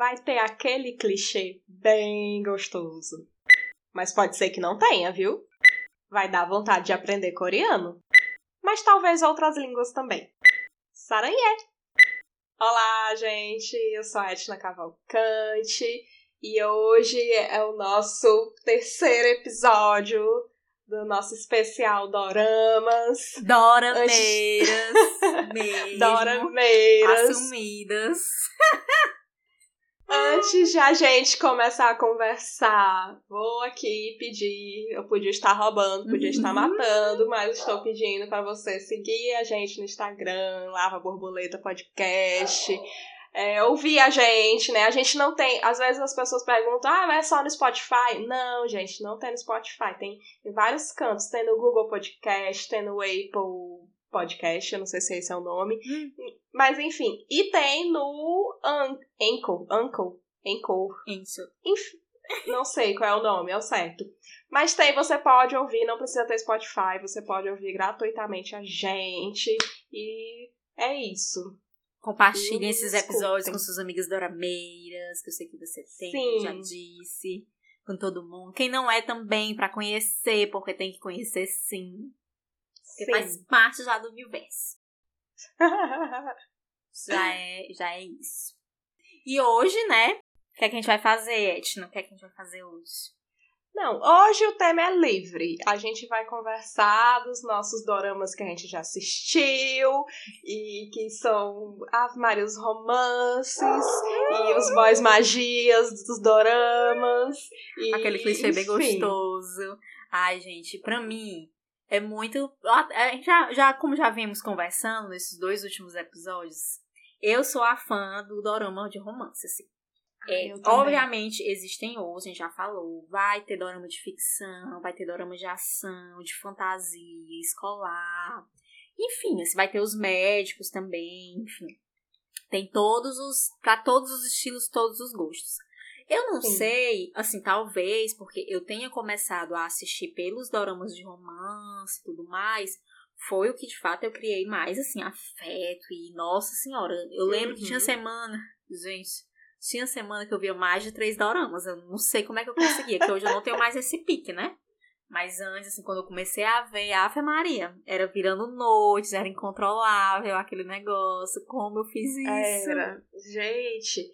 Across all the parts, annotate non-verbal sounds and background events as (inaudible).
vai ter aquele clichê bem gostoso. Mas pode ser que não tenha, viu? Vai dar vontade de aprender coreano. Mas talvez outras línguas também. Saranhê! Olá, gente! Eu sou a Etna Cavalcante e hoje é o nosso terceiro episódio do nosso especial Doramas. Dorameiras. Mesmo. (laughs) Dorameiras. Assumidas. Antes de a gente começar a conversar, vou aqui pedir. Eu podia estar roubando, podia estar Uhum. matando, mas estou pedindo para você seguir a gente no Instagram, Lava Borboleta Podcast. É, ouvir a gente, né? A gente não tem. Às vezes as pessoas perguntam, ah, mas é só no Spotify? Não, gente, não tem no Spotify. Tem em vários cantos. Tem no Google Podcast, tem no Apple Podcast, eu não sei se esse é o nome. Mas enfim. E tem no An Anchor. Anchor. Anchor. Isso. Enfim, não sei qual é o nome, é o certo. Mas tem, você pode ouvir, não precisa ter Spotify, você pode ouvir gratuitamente a gente. E é isso. Compartilhem Sim, esses episódios com suas amigas dorameiras, que eu sei que você tem, Sim. já disse. Com todo mundo. Quem não é também, pra conhecer, porque tem que conhecer sim. Porque Sim. faz parte já do universo. (laughs) Já é, já é isso. E hoje, né? O que é que a gente vai fazer, Etna? O que é que a gente vai fazer hoje? Não, hoje o tema é livre. A gente vai conversar dos nossos doramas que a gente já assistiu e que são Ave Maria, os romances e os boys magias dos doramas. E, Aquele clichê bem gostoso. Ai, gente, pra mim é muito. gente Já, já, como já vimos conversando nesses dois últimos episódios, eu sou a fã do dorama de romance, assim. É, eu também. obviamente existem outros, a gente já falou. Vai ter dorama de ficção, vai ter dorama de ação, de fantasia, escolar. Enfim, assim, vai ter os médicos também, enfim. Tem todos os. pra todos os estilos, todos os gostos. Eu não Sim. sei, assim, talvez, porque eu tenha começado a assistir pelos doramas de romance e tudo mais, foi o que de fato eu criei mais, assim, afeto e, nossa senhora, eu lembro que Uhum. tinha semana, gente, tinha semana que eu via mais de três doramas, eu não sei como é que eu conseguia, que hoje eu não tenho mais esse pique, né? Mas antes, assim, quando eu comecei a ver Ave Maria, era virando noites, era incontrolável aquele negócio, como eu fiz isso. Era. Gente.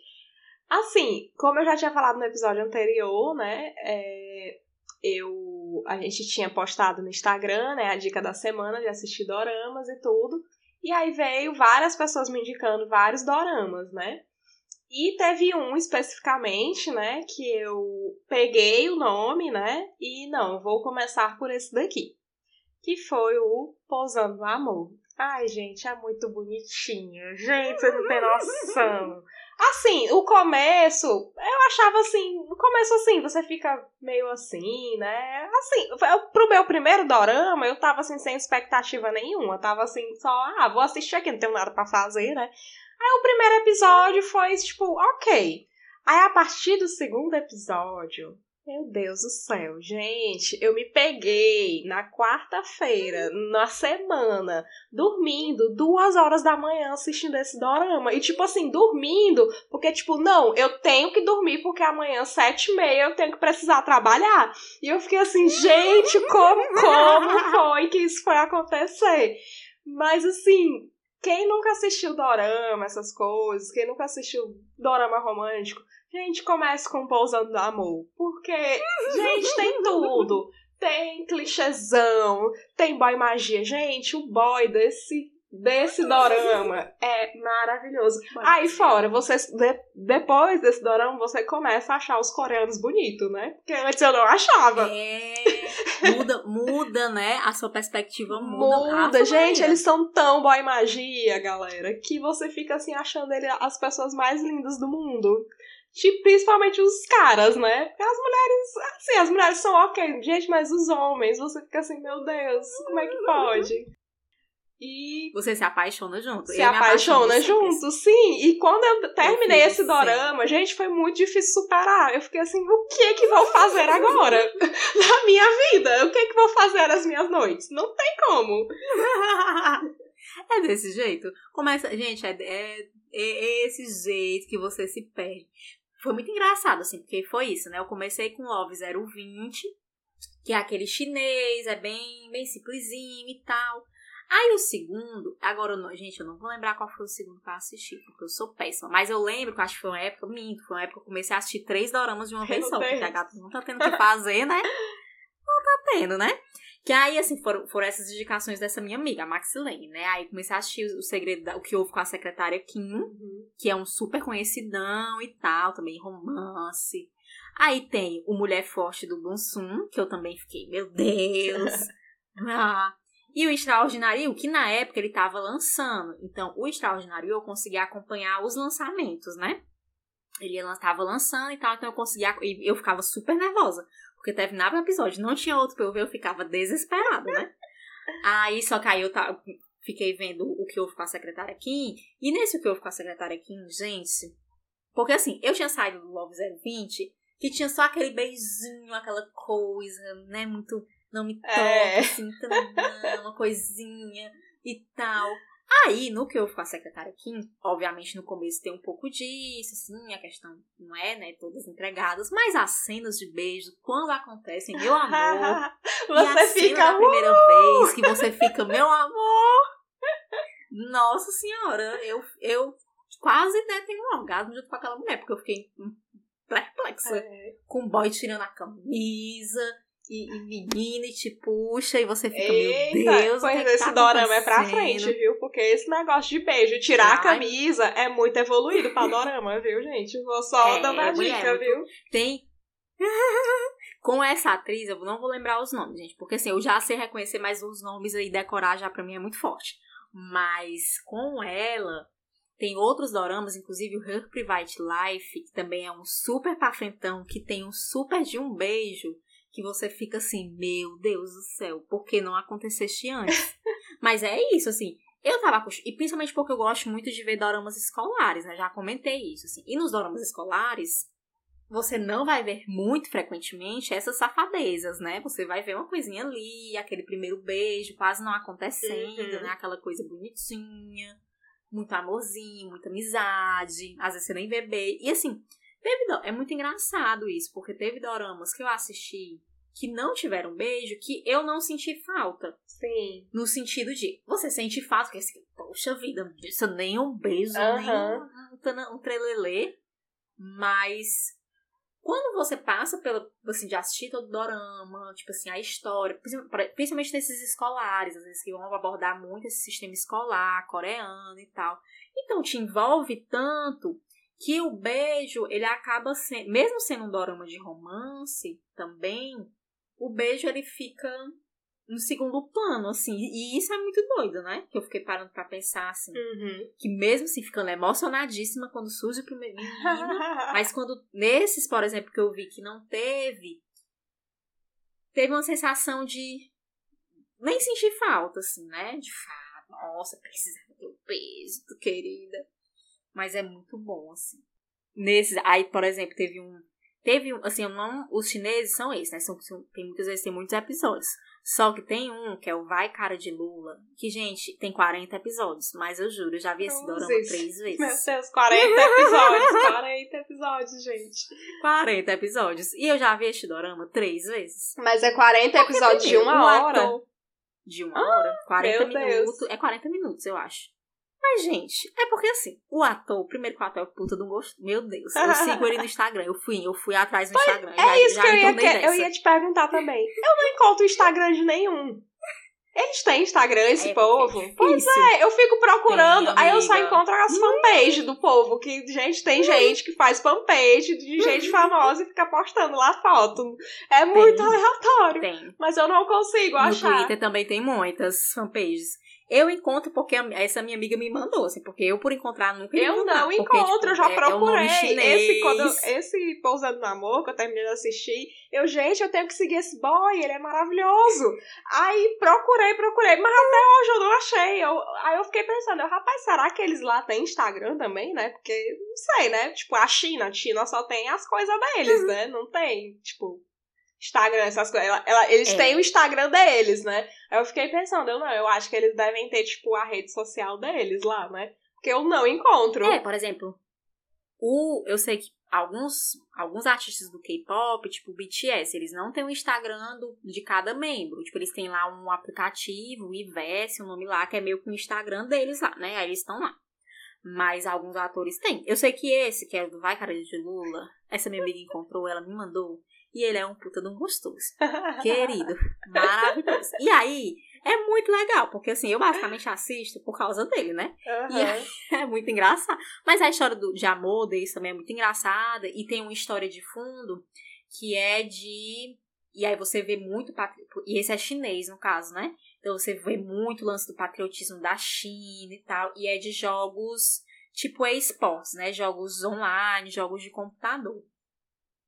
Assim, como eu já tinha falado no episódio anterior, né? é, eu. A gente tinha postado no Instagram, né? A dica da semana de assistir doramas e tudo. E aí veio várias pessoas me indicando vários doramas, né? E teve um especificamente, né? Que eu peguei o nome, né? E não, vou começar por esse daqui. Que foi o Pousando no Amor. Ai, gente, é muito bonitinho. Gente, você não tem noção. Assim, o começo, eu achava assim, no começo assim, você fica meio assim, né? Assim, pro meu primeiro dorama, eu tava assim, sem expectativa nenhuma. Eu tava assim, só, ah, vou assistir aqui, não tenho nada pra fazer, né? Aí o primeiro episódio foi, tipo, ok. Aí a partir do segundo episódio, meu Deus do céu, gente, eu me peguei na quarta-feira, na semana, dormindo duas horas da manhã assistindo esse dorama. E, tipo assim, dormindo, porque, tipo, não, eu tenho que dormir porque amanhã, sete e meia, eu tenho que precisar trabalhar. E eu fiquei assim, gente, como, como foi que isso foi acontecer? Mas, assim, quem nunca assistiu dorama, essas coisas, quem nunca assistiu dorama romântico, gente, comece com Pousando no Amor. Porque, gente, tem (laughs) tudo. Tem clichêzão, tem boy magia. Gente, o boy desse, desse dorama é maravilhoso. Aí fora, você, de- depois desse dorama, você começa a achar os coreanos bonitos, né? Porque antes eu não achava. É, muda, muda, né? A sua perspectiva muda. Muda, Ave gente, eles são tão boy magia, galera, que você fica assim achando ele as pessoas mais lindas do mundo. Tipo, principalmente os caras, né? Porque as mulheres, assim, as mulheres são ok, gente, mas os homens, você fica assim, meu Deus, como é que pode? E Você se apaixona junto. se Eu apaixona junto, sim. E quando eu terminei fiz esse dorama, gente, foi muito difícil superar. Eu fiquei assim, o que que vou fazer agora (laughs) na minha vida? O que que vou fazer nas minhas noites? Não tem como. (laughs) é desse jeito. Começa, gente, é, é- esse jeito que você se perde. Foi muito engraçado, assim, porque foi isso, né? Eu comecei com Love 020, que é aquele chinês, é bem, bem simplesinho e tal. Aí o segundo, agora, eu não, gente, eu não vou lembrar qual foi o segundo que eu assisti, porque eu sou péssima. Mas eu lembro que acho que foi uma época, minto, foi uma época que eu comecei a assistir três doramas de uma vez só, porque a gata não tá tendo o que fazer, né? Tendo, né? Que aí, assim, foram, foram essas indicações dessa minha amiga, a Maxilene, né? Aí comecei a assistir o segredo, da, o que houve com a secretária Kim, uhum. que é um super conhecidão e tal, também romance. Aí tem o Mulher Forte do Bonsum, que eu também fiquei, meu Deus! (laughs) ah, e o Extraordinário, que na época ele estava lançando. Então, o Extraordinário eu conseguia acompanhar os lançamentos, né? Ele estava lançando e tal, então eu conseguia. Eu ficava super nervosa. Porque terminava o episódio, não tinha outro pra eu ver, eu ficava desesperada, né? Aí, só que aí eu tava, fiquei vendo o que houve com a secretária Kim. E nesse o que houve com a secretária Kim, gente. Porque assim, eu tinha saído do Love 020, que tinha só aquele beijinho, aquela coisa, né? Muito não me toca, é. assim, não, uma coisinha e tal. Aí, no que eu com a secretária Kim, obviamente no começo tem um pouco disso, assim, a questão não é, né, todas entregadas, mas as cenas de beijo, quando acontecem, meu amor, (laughs) você a fica a primeira uh! vez que você fica, meu amor, (laughs) nossa senhora, eu, eu quase né, tenho um orgasmo junto com aquela mulher, porque eu fiquei perplexa, é. com o boy tirando a camisa, e, e menina e te puxa e você fica, Eita, meu Deus, pois o que esse tá dorama é pra frente, viu? Porque esse negócio de beijo, tirar Ai. a camisa é muito evoluído pra dorama, viu, gente? Vou só é, dando a dica, viu? Tem (laughs) com essa atriz, eu não vou lembrar os nomes, gente, porque assim, eu já sei reconhecer, mas os nomes aí decorar já pra mim é muito forte. Mas com ela, tem outros doramas, inclusive o Her Private Life, que também é um super pafentão, que tem um super de um beijo, que você fica assim, meu Deus do céu, por que não acontecesse antes? (laughs) Mas é isso, assim. Eu tava E principalmente porque eu gosto muito de ver doramas escolares, né? Já comentei isso, assim. E nos doramas escolares, você não vai ver muito frequentemente essas safadezas, né? Você vai ver uma coisinha ali, aquele primeiro beijo quase não acontecendo, uhum. né? Aquela coisa bonitinha, muito amorzinho, muita amizade. Às vezes você nem vê beijo. E assim, Teve, é muito engraçado isso, porque teve doramas que eu assisti que não tiveram beijo que eu não senti falta. Sim. No sentido de, você sente falta, porque assim, poxa vida, isso nem um beijo, uhum. nem um, um, um trelelê. Mas quando você passa pela, assim, de assistir todo o dorama, tipo assim, a história, principalmente nesses escolares, às vezes que vão abordar muito esse sistema escolar, coreano e tal. Então te envolve tanto que o beijo, ele acaba sendo, mesmo sendo um dorama de romance também, o beijo ele fica no segundo plano, assim, e isso é muito doido, né? Que eu fiquei parando para pensar, assim, uhum. que mesmo assim, ficando emocionadíssima quando surge o primeiro menino, (laughs) mas quando, nesses, por exemplo, que eu vi que não teve, teve uma sensação de nem sentir falta, assim, né? De fato, nossa, precisava ter o peso, querida. Mas é muito bom, assim. Nesses, aí, por exemplo, teve um. Teve um, assim, não, os chineses são esses, né? São, tem muitas vezes tem muitos episódios. Só que tem um que é o Vai Cara de Lula, que, gente, tem 40 episódios, mas eu juro, eu já vi esse dorama três (laughs) vezes. Meu Deus, 40 episódios, (laughs) 40 episódios, gente. 40 episódios. E eu já vi este dorama três vezes. Mas é 40 episódios de uma hora? de uma hora? 40 ah, minutos. Deus. É 40 minutos, eu acho. Mas, gente, é porque assim, o ator, primeiro que o ator é puta do gosto. Meu Deus, eu (laughs) sigo ele no Instagram. Eu fui, eu fui atrás no Instagram. É já, isso já que eu ia, que, eu ia te perguntar também. Eu não encontro o Instagram de nenhum. Eles têm Instagram, esse é, povo? É pois é, eu fico procurando, tem, aí eu só encontro as hum. fanpages do povo, que, gente, tem hum. gente que faz fanpage de gente famosa e fica postando lá foto. É muito tem. aleatório. Tem. Mas eu não consigo no achar. No Twitter também tem muitas fanpages. Eu encontro porque essa minha amiga me mandou, assim, porque eu por encontrar nunca Eu mandar, não porque, encontro, tipo, eu já é, procurei. É esse, quando eu, esse Pousando no Amor, que eu terminei de assistir, eu, gente, eu tenho que seguir esse boy, ele é maravilhoso. Aí procurei, procurei, mas até hoje eu não achei. Eu, aí eu fiquei pensando, eu, rapaz, será que eles lá têm Instagram também, né? Porque, não sei, né? Tipo, a China, a China só tem as coisas deles, uhum. né? Não tem, tipo, Instagram, essas coisas. Ela, ela, eles é. têm o Instagram deles, né? Aí eu fiquei pensando, eu não, eu acho que eles devem ter, tipo, a rede social deles lá, né? Porque eu não encontro. É, por exemplo, o, eu sei que alguns, alguns artistas do K-pop, tipo o BTS, eles não têm o um Instagram do, de cada membro. Tipo, eles têm lá um aplicativo, o Iverse, um nome lá, que é meio que o Instagram deles lá, né? Aí eles estão lá. Mas alguns atores têm. Eu sei que esse, que é o do Vai Cara de Lula, essa minha amiga encontrou, ela me mandou. E ele é um puta de um gostoso. Querido. (laughs) Maravilhoso. E aí, é muito legal, porque assim, eu basicamente assisto por causa dele, né? Uhum. E aí, (laughs) é muito engraçado. Mas a história do, de amor deles também é muito engraçada. E tem uma história de fundo que é de. E aí você vê muito. E esse é chinês, no caso, né? Então você vê muito o lance do patriotismo da China e tal. E é de jogos tipo esportes, né? Jogos online, jogos de computador.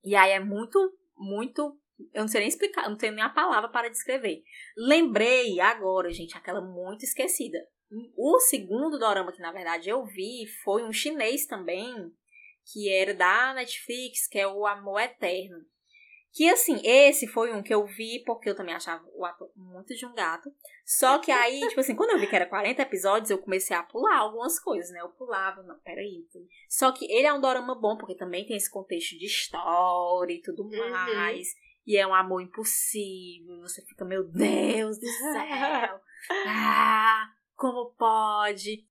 E aí é muito, muito eu não sei nem explicar, não tenho nem a palavra para descrever. Lembrei agora, gente, aquela muito esquecida. O segundo dorama que na verdade eu vi foi um chinês também, que era da Netflix, que é o Amor Eterno. Que assim, esse foi um que eu vi porque eu também achava o ator muito de um gato. Só que aí, (laughs) tipo assim, quando eu vi que era 40 episódios, eu comecei a pular algumas coisas, né? Eu pulava, não, peraí. Só que ele é um dorama bom porque também tem esse contexto de história e tudo uhum. mais. Uhum. E é um amor impossível. Você fica, meu Deus do céu. (laughs) ah, como pode?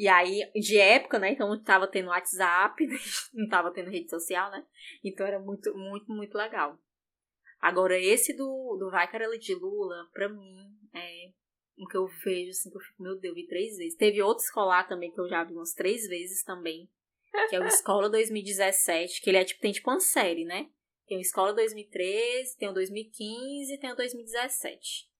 E aí, de época, né? Então não tava tendo WhatsApp, (laughs) não tava tendo rede social, né? Então era muito, muito, muito legal. Agora, esse do, do Vai Carela de Lula, pra mim, é o que eu vejo, assim, que eu fico, meu Deus, vi três vezes. Teve outro escolar também, que eu já vi umas três vezes também, que é o (laughs) Escola 2017, que ele é tipo, tem tipo uma série, né? Tem o Escola 2013, tem o 2015 e tem o 2017.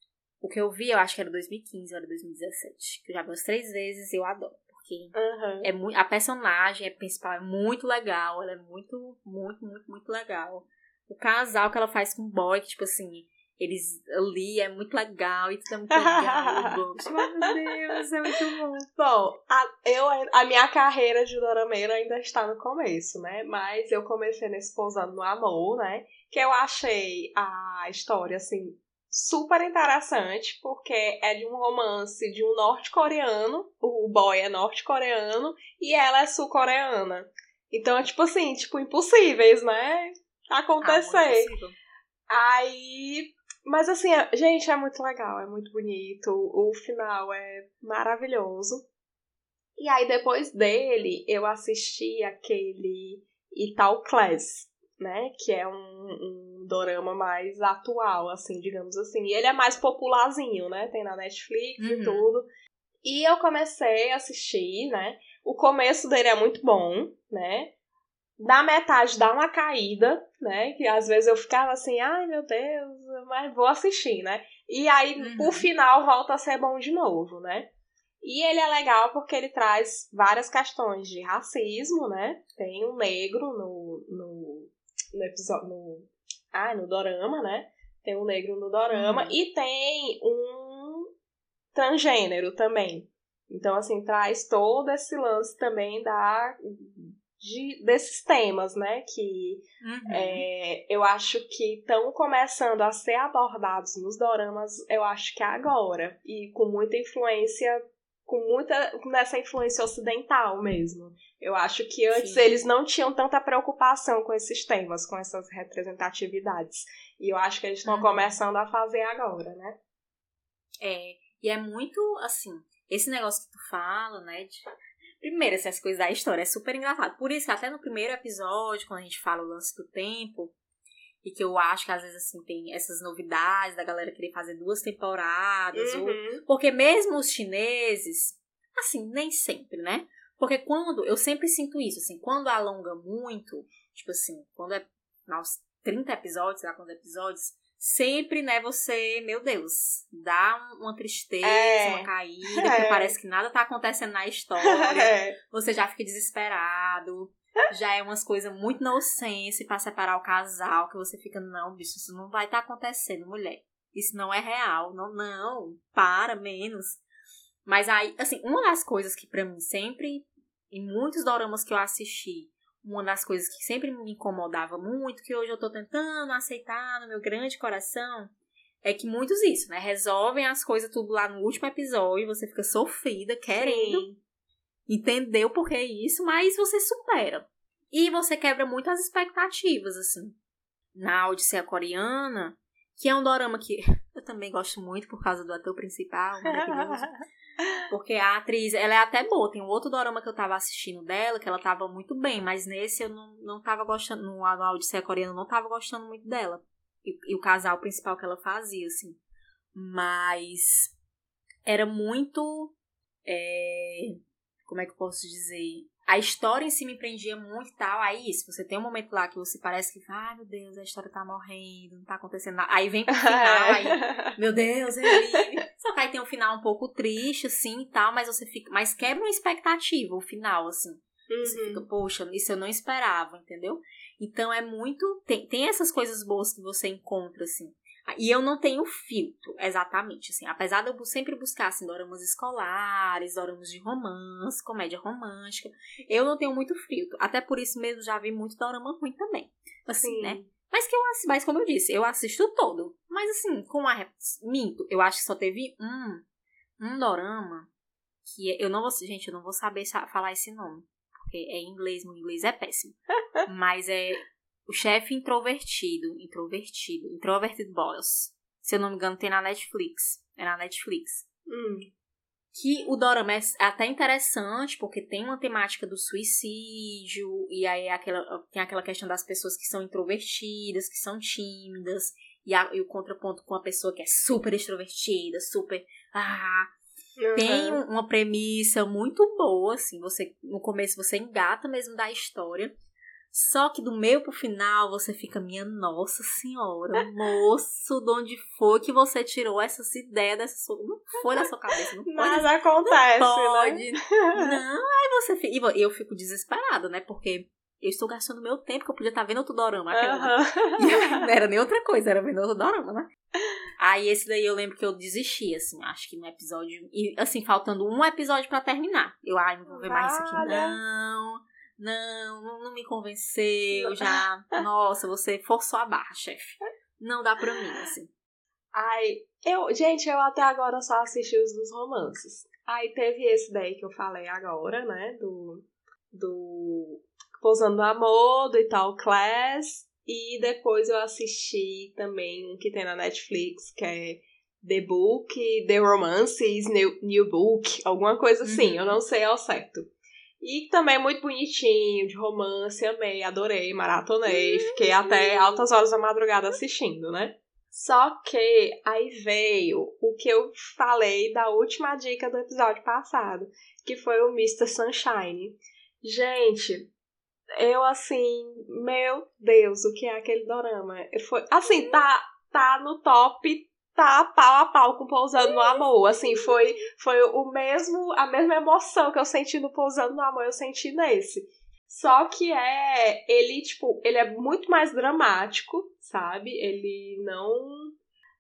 O que eu vi, eu acho que era 2015 ou era 2017. Que eu já vi umas três vezes e eu adoro. Uhum. é muito, a personagem é principal é muito legal. Ela é muito, muito, muito, muito legal. O casal que ela faz com o boy, que, tipo assim, eles ali é muito legal e tudo é muito legal. (laughs) Meu Deus, é muito bom. Bom, a, eu, a minha carreira de dorameira ainda está no começo, né? Mas eu comecei nesse Pousando no Amor, né? Que eu achei a história, assim, super interessante, porque é de um romance de um norte-coreano, o boy é norte-coreano e ela é sul-coreana. Então é tipo assim, tipo, impossíveis, né? Acontecer. Ah, Aí mas assim, é, gente, é muito legal, é muito bonito. O final é maravilhoso. E aí, depois dele, eu assisti aquele Ital Class, né? Que é um, um dorama mais atual, assim, digamos assim. E ele é mais popularzinho, né? Tem na Netflix uhum. e tudo. E eu comecei a assistir, né? O começo dele é muito bom, né? na metade dá uma caída, né? Que às vezes eu ficava assim, ai meu Deus, mas vou assistir, né? E aí uhum. o final volta a ser bom de novo, né? E ele é legal porque ele traz várias questões de racismo, né? Tem um negro no, no, no episódio. No, ah, no Dorama, né? Tem um negro no Dorama. Uhum. E tem um transgênero também. Então, assim, traz todo esse lance também da de, desses temas, né? Que uhum. é, eu acho que estão começando a ser abordados nos doramas, eu acho que agora. E com muita influência, com muita. nessa influência ocidental mesmo. Eu acho que antes Sim. eles não tinham tanta preocupação com esses temas, com essas representatividades. E eu acho que eles estão uhum. começando a fazer agora, né? É, e é muito assim, esse negócio que tu fala, né? De Primeiro, essas coisas da história é super engraçado. Por isso que até no primeiro episódio, quando a gente fala o lance do tempo, e que eu acho que às vezes assim tem essas novidades da galera querer fazer duas temporadas, uhum. ou... porque mesmo os chineses, assim, nem sempre, né? Porque quando, eu sempre sinto isso, assim, quando alonga muito, tipo assim, quando é aos 30 episódios, sei lá quantos episódios, sempre, né, você, meu Deus, dá uma tristeza, é. uma caída, (laughs) é. parece que nada tá acontecendo na história. (laughs) É. Você já fica desesperado. Já é umas coisas muito nonsense para separar o casal, que você fica, não, bicho, isso não vai estar tá acontecendo, mulher. Isso não é real. Não, não, para, menos. Mas aí, assim, uma das coisas que para mim sempre, em muitos doramas que eu assisti, uma das coisas que sempre me incomodava muito, que hoje eu tô tentando aceitar no meu grande coração, é que muitos isso, né? Resolvem as coisas tudo lá no último episódio, você fica sofrida, querendo. Sim. Entender o porquê isso, mas você supera. E você quebra muito as expectativas, assim. Na Odisseia Coreana, que é um dorama que (laughs) eu também gosto muito por causa do ator principal, maravilhoso. (laughs) Porque a atriz, ela é até boa. Tem um outro dorama que eu tava assistindo dela, que ela tava muito bem, mas nesse eu não, não tava gostando, no, no Odisseia Coreana eu não tava gostando muito dela. E, e o casal principal que ela fazia, assim. Mas era muito. É, como é que eu posso dizer? A história em si me prendia muito e tal. Aí, isso, você tem um momento lá que você parece que, ai meu Deus, a história tá morrendo, não tá acontecendo nada. Aí vem pro (laughs) final, aí, meu Deus, é Só que aí tem um final um pouco triste, assim e tal, mas você fica. Mas quebra uma expectativa o final, assim. Uhum. Você fica, poxa, isso eu não esperava, entendeu? Então é muito. Tem, tem essas coisas boas que você encontra, assim. E eu não tenho filtro, exatamente, assim. Apesar de eu sempre buscar, assim, doramas escolares, doramas de romance, comédia romântica, eu não tenho muito filtro. Até por isso mesmo já vi muito dorama ruim também. Assim, Sim. né? Mas que eu mas como eu disse, eu assisto todo. Mas assim, com a minto, eu acho que só teve um um dorama que eu não vou, gente, eu não vou saber falar esse nome, porque é em inglês, meu inglês é péssimo. (laughs) mas é o chefe introvertido, introvertido, Introverted Boss. Se eu não me engano, tem na Netflix. É na Netflix. Hum. Que o dorama é até interessante, porque tem uma temática do suicídio, e aí é aquela, tem aquela questão das pessoas que são introvertidas, que são tímidas, e, a, e o contraponto com a pessoa que é super extrovertida, super. Ah, Uhum. Tem uma premissa muito boa, assim, você no começo você engata mesmo da história, só que do meio pro final você fica, minha nossa senhora, (laughs) moço, de onde foi que você tirou essas ideias dessa sua. Não foi da sua cabeça, não Nada pode. acontece, não né? pode. Né? Não, aí você fica. E eu fico desesperada, né? Porque eu estou gastando meu tempo que eu podia estar vendo outro dorama. Uhum. (laughs) Não era nem outra coisa, era vendo outro dorama, né? Aí esse daí eu lembro que eu desisti, assim, acho que no episódio. E assim, faltando um episódio para terminar. Eu, ai, não vou ver mais isso aqui, não não, não me convenceu, já. Nossa, você forçou a barra, chefe. Não dá pra mim, assim. Ai, eu, gente, eu até agora só assisti os dos romances. Aí teve esse daí que eu falei agora, né? Do. Do. Pousando no Amor, do Ital Class. E depois eu assisti também um que tem na Netflix, que é The Book, The Romances, New, New Book, alguma coisa assim, uhum. eu não sei ao certo. E também é muito bonitinho, de romance, amei, adorei, maratonei, fiquei até altas horas da madrugada assistindo, né? Só que aí veio o que eu falei da última dica do episódio passado, que foi o Mr. Sunshine. Gente, eu assim, meu Deus, o que é aquele dorama? Foi, assim, tá, tá no top tá pau a pau com Pousando no Amor. Assim, foi, foi o mesmo, a mesma emoção que eu senti no Pousando no Amor, eu senti nesse. Só que é. Ele, tipo, ele é muito mais dramático, sabe? Ele não.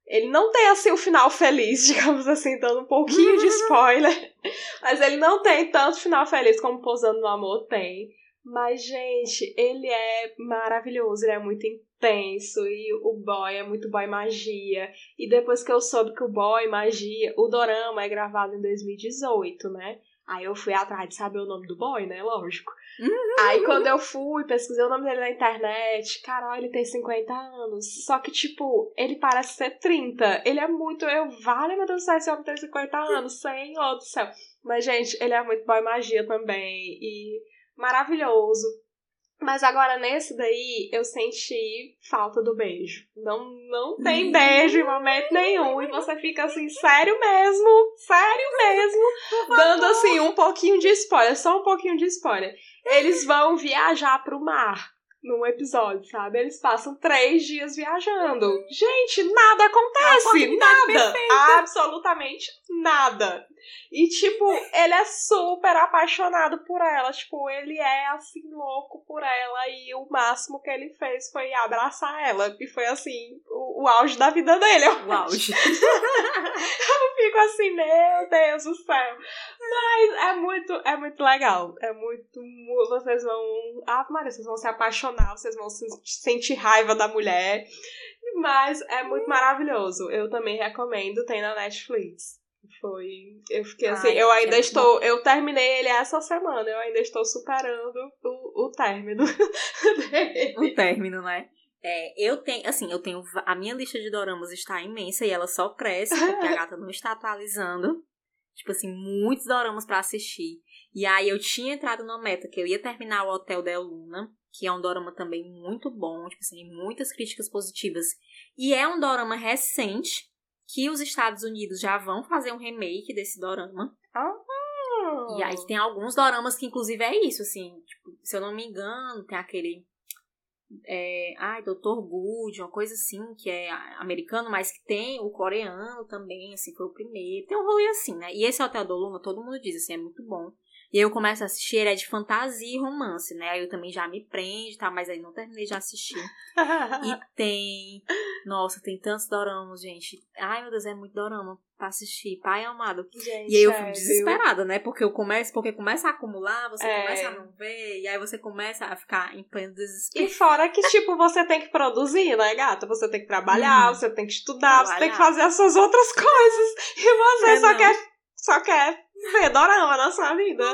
Ele não tem, assim, o um final feliz, (laughs) digamos assim, dando um pouquinho de (laughs) spoiler. Mas ele não tem tanto final feliz como Pousando no Amor tem. Mas, gente, ele é maravilhoso, ele é muito tenso e o boy é muito boy magia. E depois que eu soube que o boy magia, o dorama é gravado em 2018, né? Aí eu fui atrás de saber o nome do boy, né? Lógico. Uhum. Aí quando eu fui, pesquisei o nome dele na internet, caralho, ele tem 50 anos. Só que, tipo, ele parece ser 30. Ele é muito. Eu, vale, meu Deus do céu, esse homem tem 50 anos, senhor do céu. Mas, gente, ele é muito boy magia também. E maravilhoso. Mas agora nesse daí eu senti falta do beijo. Não, não tem uhum. beijo em momento nenhum. E você fica assim, sério mesmo? Sério mesmo? Dando assim um pouquinho de spoiler, só um pouquinho de spoiler. Eles vão viajar pro mar num episódio, sabe? Eles passam três dias viajando. Gente, nada acontece! Nada! Perfeita. Absolutamente nada. E, tipo, ele é super apaixonado por ela. Tipo, ele é, assim, louco por ela. E o máximo que ele fez foi abraçar ela. E foi, assim, o, o auge da vida dele. O auge. (laughs) eu fico assim, meu Deus do céu. Mas é muito, é muito legal. É muito. Vocês vão. Ah, Maria, vocês vão se apaixonar. Vocês vão sentir raiva da mulher. Mas é muito maravilhoso. Eu também recomendo. Tem na Netflix. Foi. Eu fiquei assim, Ai, eu ainda é estou. Bom. Eu terminei ele essa semana, eu ainda estou superando o, o término. (laughs) o término, né? É, eu tenho, assim, eu tenho. A minha lista de doramas está imensa e ela só cresce porque a gata não está atualizando. Tipo assim, muitos doramas para assistir. E aí eu tinha entrado na meta que eu ia terminar o Hotel da Luna, que é um dorama também muito bom, tipo assim, muitas críticas positivas. E é um dorama recente, que os Estados Unidos já vão fazer um remake desse dorama. Oh. E aí tem alguns doramas que inclusive é isso, assim, tipo, se eu não me engano, tem aquele é, ai, Doutor Good, uma coisa assim, que é americano, mas que tem o coreano também, assim, foi o primeiro. Tem um rolê assim, né? E esse Hotel do Luna, todo mundo diz, assim, é muito bom. E aí eu começo a assistir, ele é de fantasia e romance, né? Aí eu também já me prende, tá? Mas aí não terminei de assistir. (laughs) e tem. Nossa, tem tantos doramas, gente. Ai, meu Deus, é muito dorama pra assistir. Pai amado. Gente, e aí eu fico é, desesperada, né? Porque eu começo, porque começa a acumular, você é. começa a não ver, e aí você começa a ficar em pleno desespero. E fora que, tipo, você tem que produzir, né, gata? Você tem que trabalhar, hum. você tem que estudar, trabalhar. você tem que fazer as suas outras (laughs) coisas. E você é, só quer. Só quer (laughs) ver dorama na sua vida.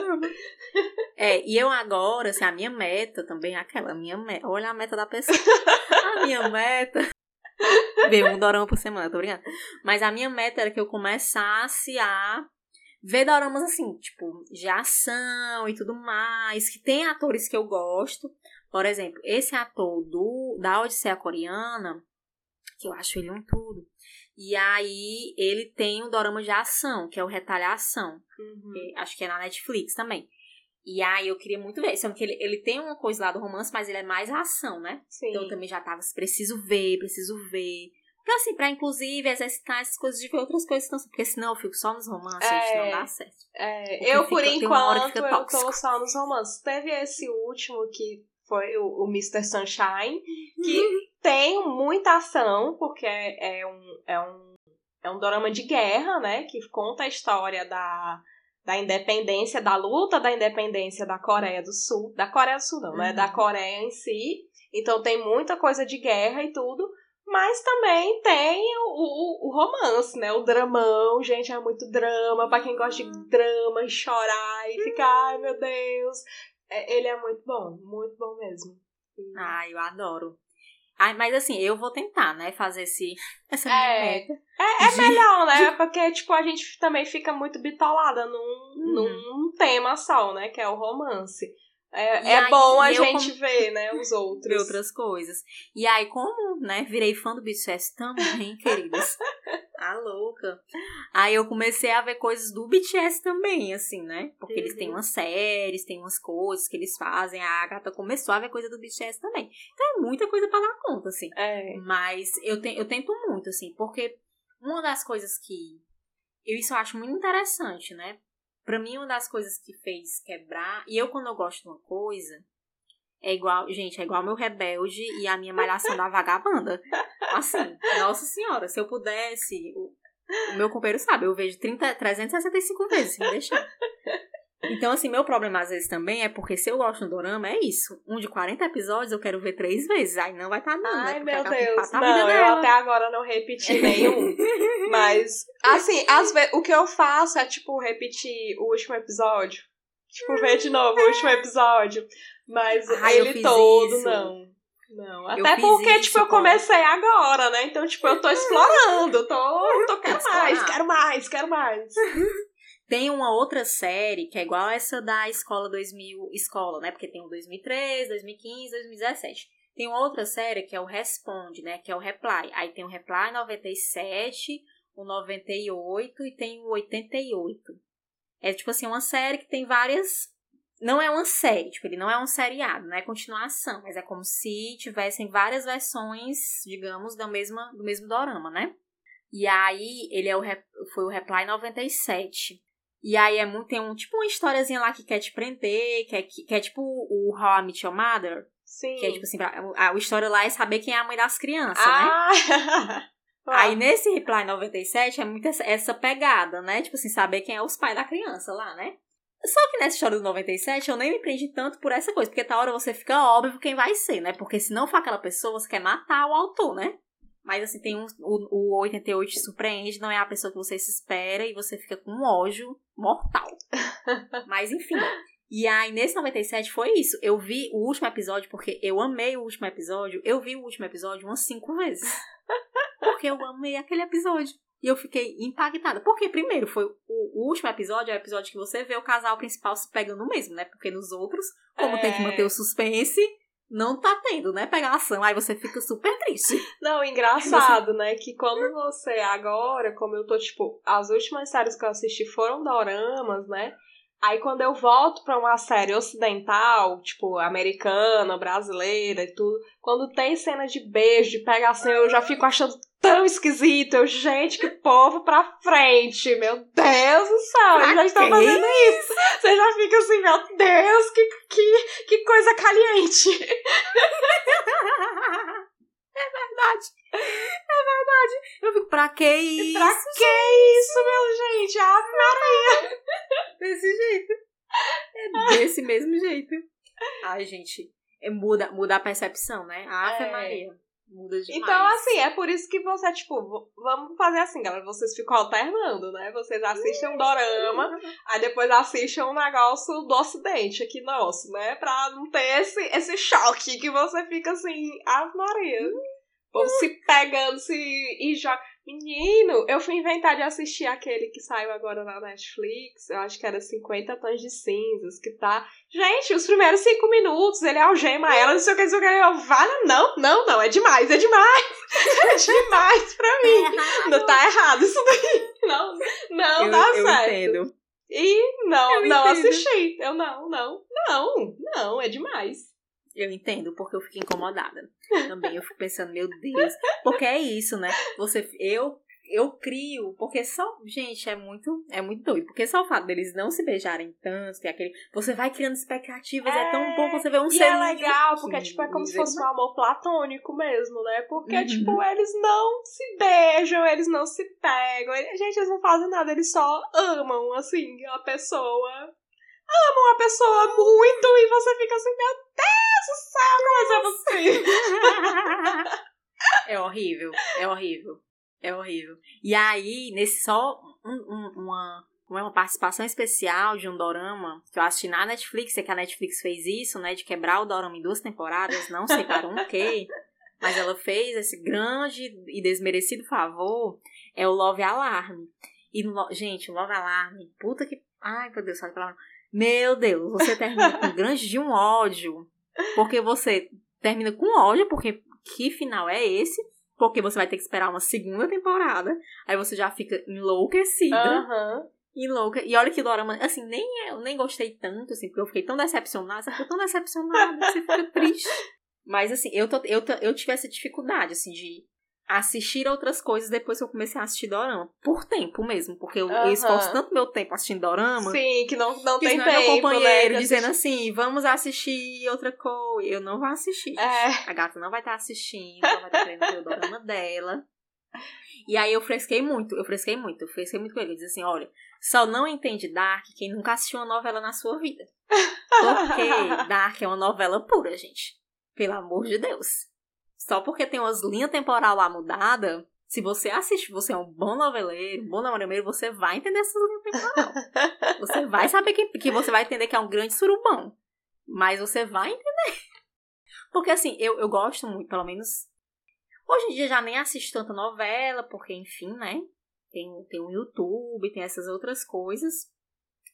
É, e eu agora, assim, a minha meta também aquela, minha meta, olha a meta da pessoa. A minha (laughs) meta. Ver um dorama por semana, tô brincando. Mas a minha meta era que eu começasse a ver doramas assim, tipo, de ação e tudo mais, que tem atores que eu gosto. Por exemplo, esse ator do da Odisseia Coreana, que eu acho ele um tudo. E aí ele tem um dorama de ação, que é o Retaliação. Uhum. Que, acho que é na Netflix também. E aí eu queria muito ver. Sendo que ele, ele tem uma coisa lá do romance, mas ele é mais ação, né? Sim. Então eu também já tava, preciso ver, preciso ver. Então, assim, pra inclusive exercitar essas coisas de ver outras coisas. Então, porque senão eu fico só nos romances, é, gente, não dá certo. É, eu, por fica, enquanto, eu tô só nos romances. Teve esse último que foi o, o Mr. Sunshine, que uhum. tem muita ação, porque é, é, um, é, um, é um drama de guerra, né? Que conta a história da, da independência, da luta da independência da Coreia do Sul. Da Coreia do Sul, não, né? Da uhum. Coreia em si. Então tem muita coisa de guerra e tudo. Mas também tem o, o, o, romance, né? O dramão, gente, é muito drama. Pra quem gosta de uhum. drama e chorar e ficar, ai meu Deus, ele é muito bom, muito bom mesmo. Ah, eu adoro. Ai, mas assim, eu vou tentar, né, fazer esse, (laughs) essa é. É, é de... melhor, né? Porque, tipo, a gente também fica muito bitolada num, uhum. num tema só, né? Que é o romance. É, é aí, bom a gente como... (laughs) ver, né, os outros. Ver outras coisas. E aí, como, né, virei fã do BTS também, (laughs) queridas. a louca. Aí eu comecei a ver coisas do BTS também, assim, né? Porque uhum. eles têm uhum. umas séries, tem umas coisas que eles fazem. A Agatha começou a ver coisa do BTS também. Então é muita coisa pra dar conta, assim. É. Mas eu, te, eu tento muito, assim, porque uma das coisas que eu isso eu acho muito interessante, né? Pra mim, uma das coisas que fez quebrar. E eu, quando eu gosto de uma coisa, é igual, gente, é igual meu rebelde e a minha malhação da vagabanda. Assim, nossa senhora, se eu pudesse. O, o meu companheiro sabe, eu vejo 30, 365 vezes, se me deixar. Então, assim, meu problema às vezes também é porque se eu gosto do dorama, é isso. Um de 40 episódios eu quero ver três vezes. Aí não vai estar tá não, né? Ai, meu Deus. Não, eu até agora não repeti nenhum. (laughs) mas, assim, às vezes, o que eu faço é, tipo, repetir o último episódio. Tipo, ver de novo o último episódio. Mas Ai, ele todo, isso. não. Não, até porque, isso, tipo, eu comecei agora, né? Então, tipo, eu tô (laughs) explorando, tô, tô quero mais, quero mais, quero mais. (laughs) Tem uma outra série que é igual essa da Escola 2000, Escola, né? Porque tem o 2003, 2015, 2017. Tem outra série que é o Responde, né? Que é o Reply. Aí tem o Reply 97, o 98 e tem o 88. É tipo assim, uma série que tem várias. Não é uma série, tipo, ele não é um seriado, não é continuação, mas é como se tivessem várias versões, digamos, do mesmo, do mesmo dorama, né? E aí, ele é o, foi o Reply 97. E aí é muito, tem um tipo uma historiazinha lá que quer te prender, que é, que é tipo o How I Met Your Mother. Sim. Que é tipo assim, a, a história lá é saber quem é a mãe das crianças, né? ah. né? (laughs) Aí nesse Reply 97 é muito essa, essa pegada, né? Tipo assim, saber quem é os pais da criança lá, né? Só que nessa história do 97 eu nem me prendi tanto por essa coisa, porque tá hora você fica óbvio quem vai ser, né? Porque se não for aquela pessoa, você quer matar o autor, né? Mas assim, tem um. O, o 88 te surpreende, não é a pessoa que você se espera e você fica com um ódio mortal. (laughs) Mas enfim. E aí, nesse 97 foi isso. Eu vi o último episódio, porque eu amei o último episódio. Eu vi o último episódio umas cinco vezes. Porque eu amei aquele episódio. E eu fiquei impactada. Porque, primeiro, foi o, último episódio, é o episódio que você vê o casal principal se pegando mesmo, né? Porque nos outros, como é... tem que manter o suspense, não tá tendo, né? Pegação. Aí você fica super triste. (laughs) Não, engraçado, né? Que quando você agora, como eu tô, tipo, as últimas séries que eu assisti foram doramas, né? Aí quando eu volto pra uma série ocidental, tipo, americana, brasileira e tudo, quando tem cena de beijo, de pegação, eu já fico achando tão esquisito. Eu, gente, que povo pra frente. Meu Deus do céu, eles já estão fazendo isso. Você já fica assim, meu Deus, que, que, que coisa caliente. (laughs) É verdade. É verdade. Eu fico, pra que isso? Pra que isso, meu gente? Ah, Maria. (laughs) Desse jeito. É desse mesmo jeito. Ai, gente. É, muda, muda a percepção, né? Ave é. Maria. Muda demais. Então, assim, é por isso que você, tipo, vamos fazer assim, galera. Vocês ficam alternando, né? Vocês assistem um dorama, aí depois assistem um negócio do ocidente aqui nosso, né? Pra não ter esse, esse choque que você fica assim, Ave Maria. Ou se pegando, se e joga. Menino, eu fui inventar de assistir aquele que saiu agora na Netflix. Eu acho que era 50 tons de cinzas, que tá. Gente, os primeiros cinco minutos, ele algema ela, não sei o que, não sei o que. Eu, vale, não, não, não, é demais, é demais. (laughs) É demais pra mim. É não tá errado isso daí. (laughs) Não, não eu, dá eu certo. Entendo. E não, eu não entendo. assisti. Eu não, não, não, não, é demais. Eu entendo, porque eu fico incomodada. Também eu fico pensando, meu Deus, porque é isso, né? Você, eu, eu crio, porque só, gente, é muito, é muito doido, porque só o fato deles não se beijarem tanto, tem aquele, você vai criando expectativas, é, é tão bom você ver um ser. é legal, porque tipo é como se fosse um amor platônico mesmo, né? Porque uhum. tipo eles não se beijam, eles não se pegam, eles, gente, eles não fazem nada, eles só amam assim a pessoa. Amam a pessoa muito e você fica assim, meu Deus! céu, mas é você. (laughs) é horrível, é horrível, é horrível. E aí, nesse só um, um, uma, uma participação especial de um dorama que eu assisti na Netflix, é que a Netflix fez isso, né, de quebrar o dorama em duas temporadas, não sei para um quê, mas ela fez esse grande e desmerecido favor, é o Love Alarm. E, gente, o Love Alarm, puta que... Ai, meu Deus, sabe a palavra? Meu Deus, você termina com (laughs) grande de um ódio porque você termina com ódio, porque que final é esse? Porque você vai ter que esperar uma segunda temporada. Aí você já fica enlouquecida. Uhum. Enlouca. E olha que Dorama, assim, nem eu nem gostei tanto, assim, porque eu fiquei tão decepcionada. Você ficou tão decepcionada, você fica triste. (laughs) Mas assim, eu, tô, eu, eu tive essa dificuldade, assim, de assistir outras coisas depois que eu comecei a assistir dorama. Por tempo mesmo, porque eu, uhum. esforço tanto meu tempo assistindo dorama. Sim, que não, não que tem não tempo, meu companheiro né, dizendo assim, vamos assistir outra coisa. Eu não vou assistir. É. A gata não vai estar tá assistindo, ela vai estar tá querendo ver o dorama dela. E aí eu fresquei muito, eu fresquei muito, eu fresquei muito com ele. Eu disse assim, olha, só não entende Dark quem nunca assistiu uma novela na sua vida. (laughs) Porque Dark é uma novela pura, gente. Pelo amor de Deus. Só porque tem umas linhas temporal lá mudada, se você assiste, você é um bom noveleiro, um bom noveleiro, você vai entender essas linhas temporal. (laughs) você vai saber que, que você vai entender que é um grande surubão. Mas você vai entender. Porque assim, eu, eu gosto muito, pelo menos. Hoje em dia já nem assisto tanta novela, porque, enfim, né? Tem, tem o YouTube, tem essas outras coisas.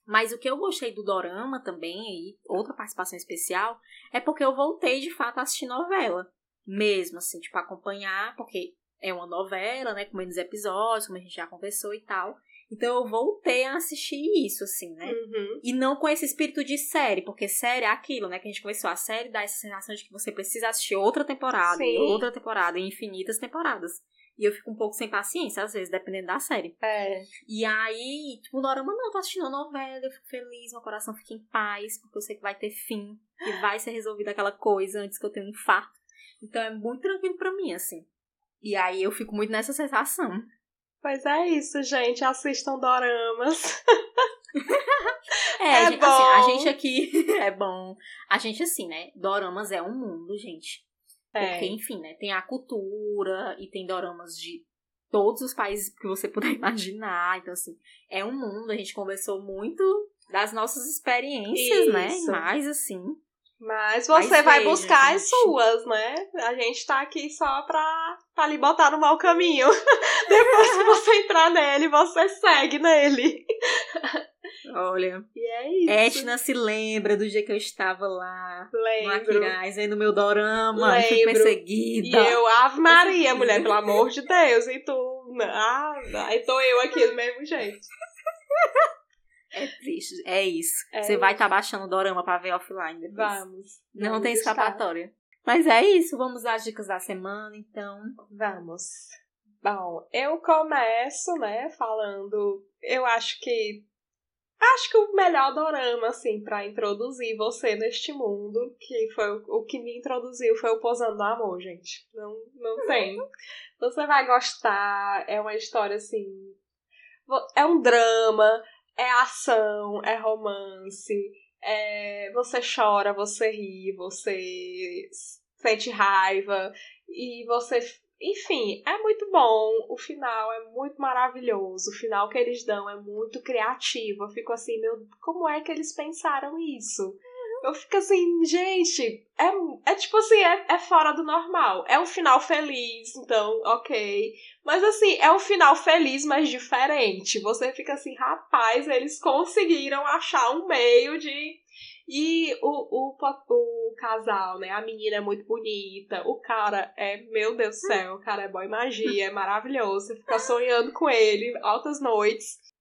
Mas o que eu gostei do Dorama também, aí, outra participação especial, é porque eu voltei de fato a assistir novela mesmo, assim, tipo, acompanhar, porque é uma novela, né, com menos episódios, como a gente já conversou e tal. Então eu voltei a assistir isso, assim, né? Uhum. E não com esse espírito de série, porque série é aquilo, né? Que a gente começou. A série dá essa sensação de que você precisa assistir outra temporada, Sim. e outra temporada, e infinitas temporadas. E eu fico um pouco sem paciência, às vezes, dependendo da série. É. E aí, tipo, no Dorama, não, eu tô assistindo a novela, eu fico feliz, meu coração fica em paz, porque eu sei que vai ter fim, que vai ser resolvida aquela coisa antes que eu tenha um infarto. Então é muito tranquilo para mim, assim. E aí eu fico muito nessa sensação. Pois é isso, gente. Assistam doramas. (laughs) é, é a, gente, assim, a gente aqui (laughs) é bom. A gente, assim, né? Doramas é um mundo, gente. É. Porque, enfim, né? Tem a cultura e tem doramas de todos os países que você (laughs) puder imaginar. Então, assim, é um mundo. A gente conversou muito das nossas experiências, né? Isso. Mas, assim, Mas você Mas vai veja, buscar as gente. suas, né? A gente tá aqui só pra, pra lhe botar no mau caminho. (laughs) Depois que você entrar nele, você segue nele. olha, E é isso. Etna se lembra do dia que eu estava lá no Lembro. Aquiraz, vendo meu dorama, e fui Lembro. perseguida. E eu, Ave Maria, mulher, pelo amor de Deus. E tu, ah, aí tô eu aqui do mesmo jeito. (laughs) É triste, é isso. É Você vai estar baixando o dorama pra ver offline depois. Vamos. Não Vamos tem estar. escapatória. Mas é isso, vamos às dicas da semana, então. Vamos. Bom, eu começo, né, falando. Eu acho que. Acho que o melhor dorama, assim, pra introduzir você neste mundo, que foi o, o que me introduziu, foi o Posando no Amor, gente. Não, não tem. Você vai gostar, é uma história, assim. É um drama, é ação, é romance, é, você chora, você ri, você sente raiva e você. Enfim, é muito bom. O final é muito maravilhoso. O final que eles dão é muito criativo. Eu fico assim, meu, como é que eles pensaram isso? Eu fico assim, gente, é, é tipo assim, é, é fora do normal. É um final feliz, então, ok. Mas assim, é um final feliz, mas diferente. Você fica assim, rapaz, eles conseguiram achar um meio de. E o, o, o casal, né? A menina é muito bonita. O cara é, meu Deus do céu, o cara é boy magia, é maravilhoso. Você fica sonhando com ele altas noites.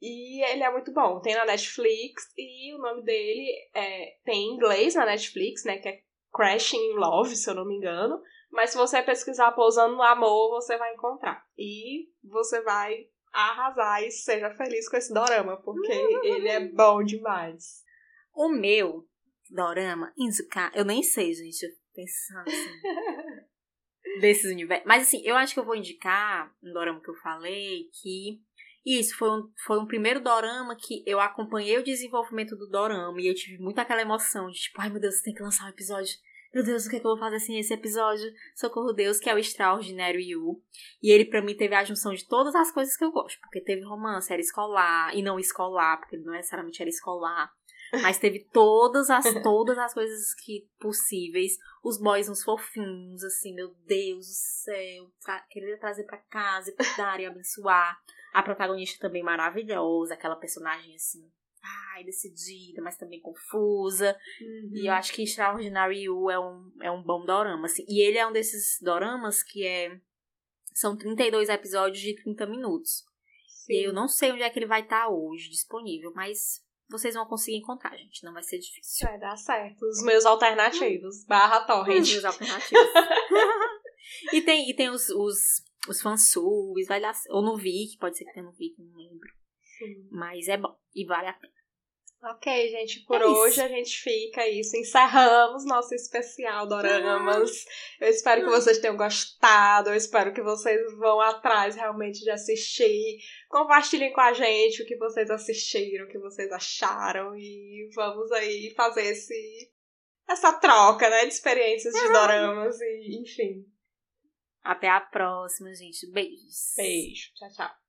E ele é muito bom. Tem na Netflix e o nome dele é, tem em inglês na Netflix, né? Que é Crashing in Love, se eu não me engano. Mas se você pesquisar Pousando no Amor, você vai encontrar. E você vai arrasar e seja feliz com esse dorama, porque ele é bom demais. O meu dorama, Inzuka, eu nem sei, gente, eu pensando assim. (laughs) desses universos. Mas assim, eu acho que eu vou indicar um dorama que eu falei que. Isso, foi um, foi um primeiro dorama que eu acompanhei o desenvolvimento do dorama e eu tive muito aquela emoção de tipo, ai meu Deus, tem que lançar um episódio. Meu Deus, o que, é que eu vou fazer assim nesse episódio? Socorro Deus, que é o Extraordinário You. E ele, pra mim, teve a junção de todas as coisas que eu gosto. Porque teve romance, era escolar, e não escolar, porque não necessariamente era escolar. Mas teve todas as, todas as coisas que possíveis. Os boys uns fofinhos, assim, meu Deus do céu. Tra querer trazer pra casa e cuidar e abençoar. A protagonista também maravilhosa, aquela personagem assim, ai, decidida, mas também confusa. E eu acho que Extraordinary You é um, é um bom dorama, assim. E ele é um desses doramas que é... São 32 episódios de 30 minutos. E aí eu não sei onde é que ele vai estar hoje disponível, mas vocês vão conseguir encontrar, gente. Não vai ser difícil. Vai dar certo. Os meus alternativos. Barra torrent. Os meus alternativos. (laughs) e tem, e tem os, os, os fansubs, vai dar... Ou no Viki, pode ser que tenha no Viki, não lembro. Sim. Mas é bom. E vale a pena. Ok, gente, por É hoje a gente fica isso. Encerramos nosso especial Doramas. Eu espero que vocês tenham gostado. Eu espero que vocês vão atrás realmente de assistir. Compartilhem com a gente o que vocês assistiram, o que vocês acharam. E vamos aí fazer esse, essa troca, né? De experiências de Doramas. E, enfim. Até a próxima, gente. Beijos. Beijo. Tchau, tchau.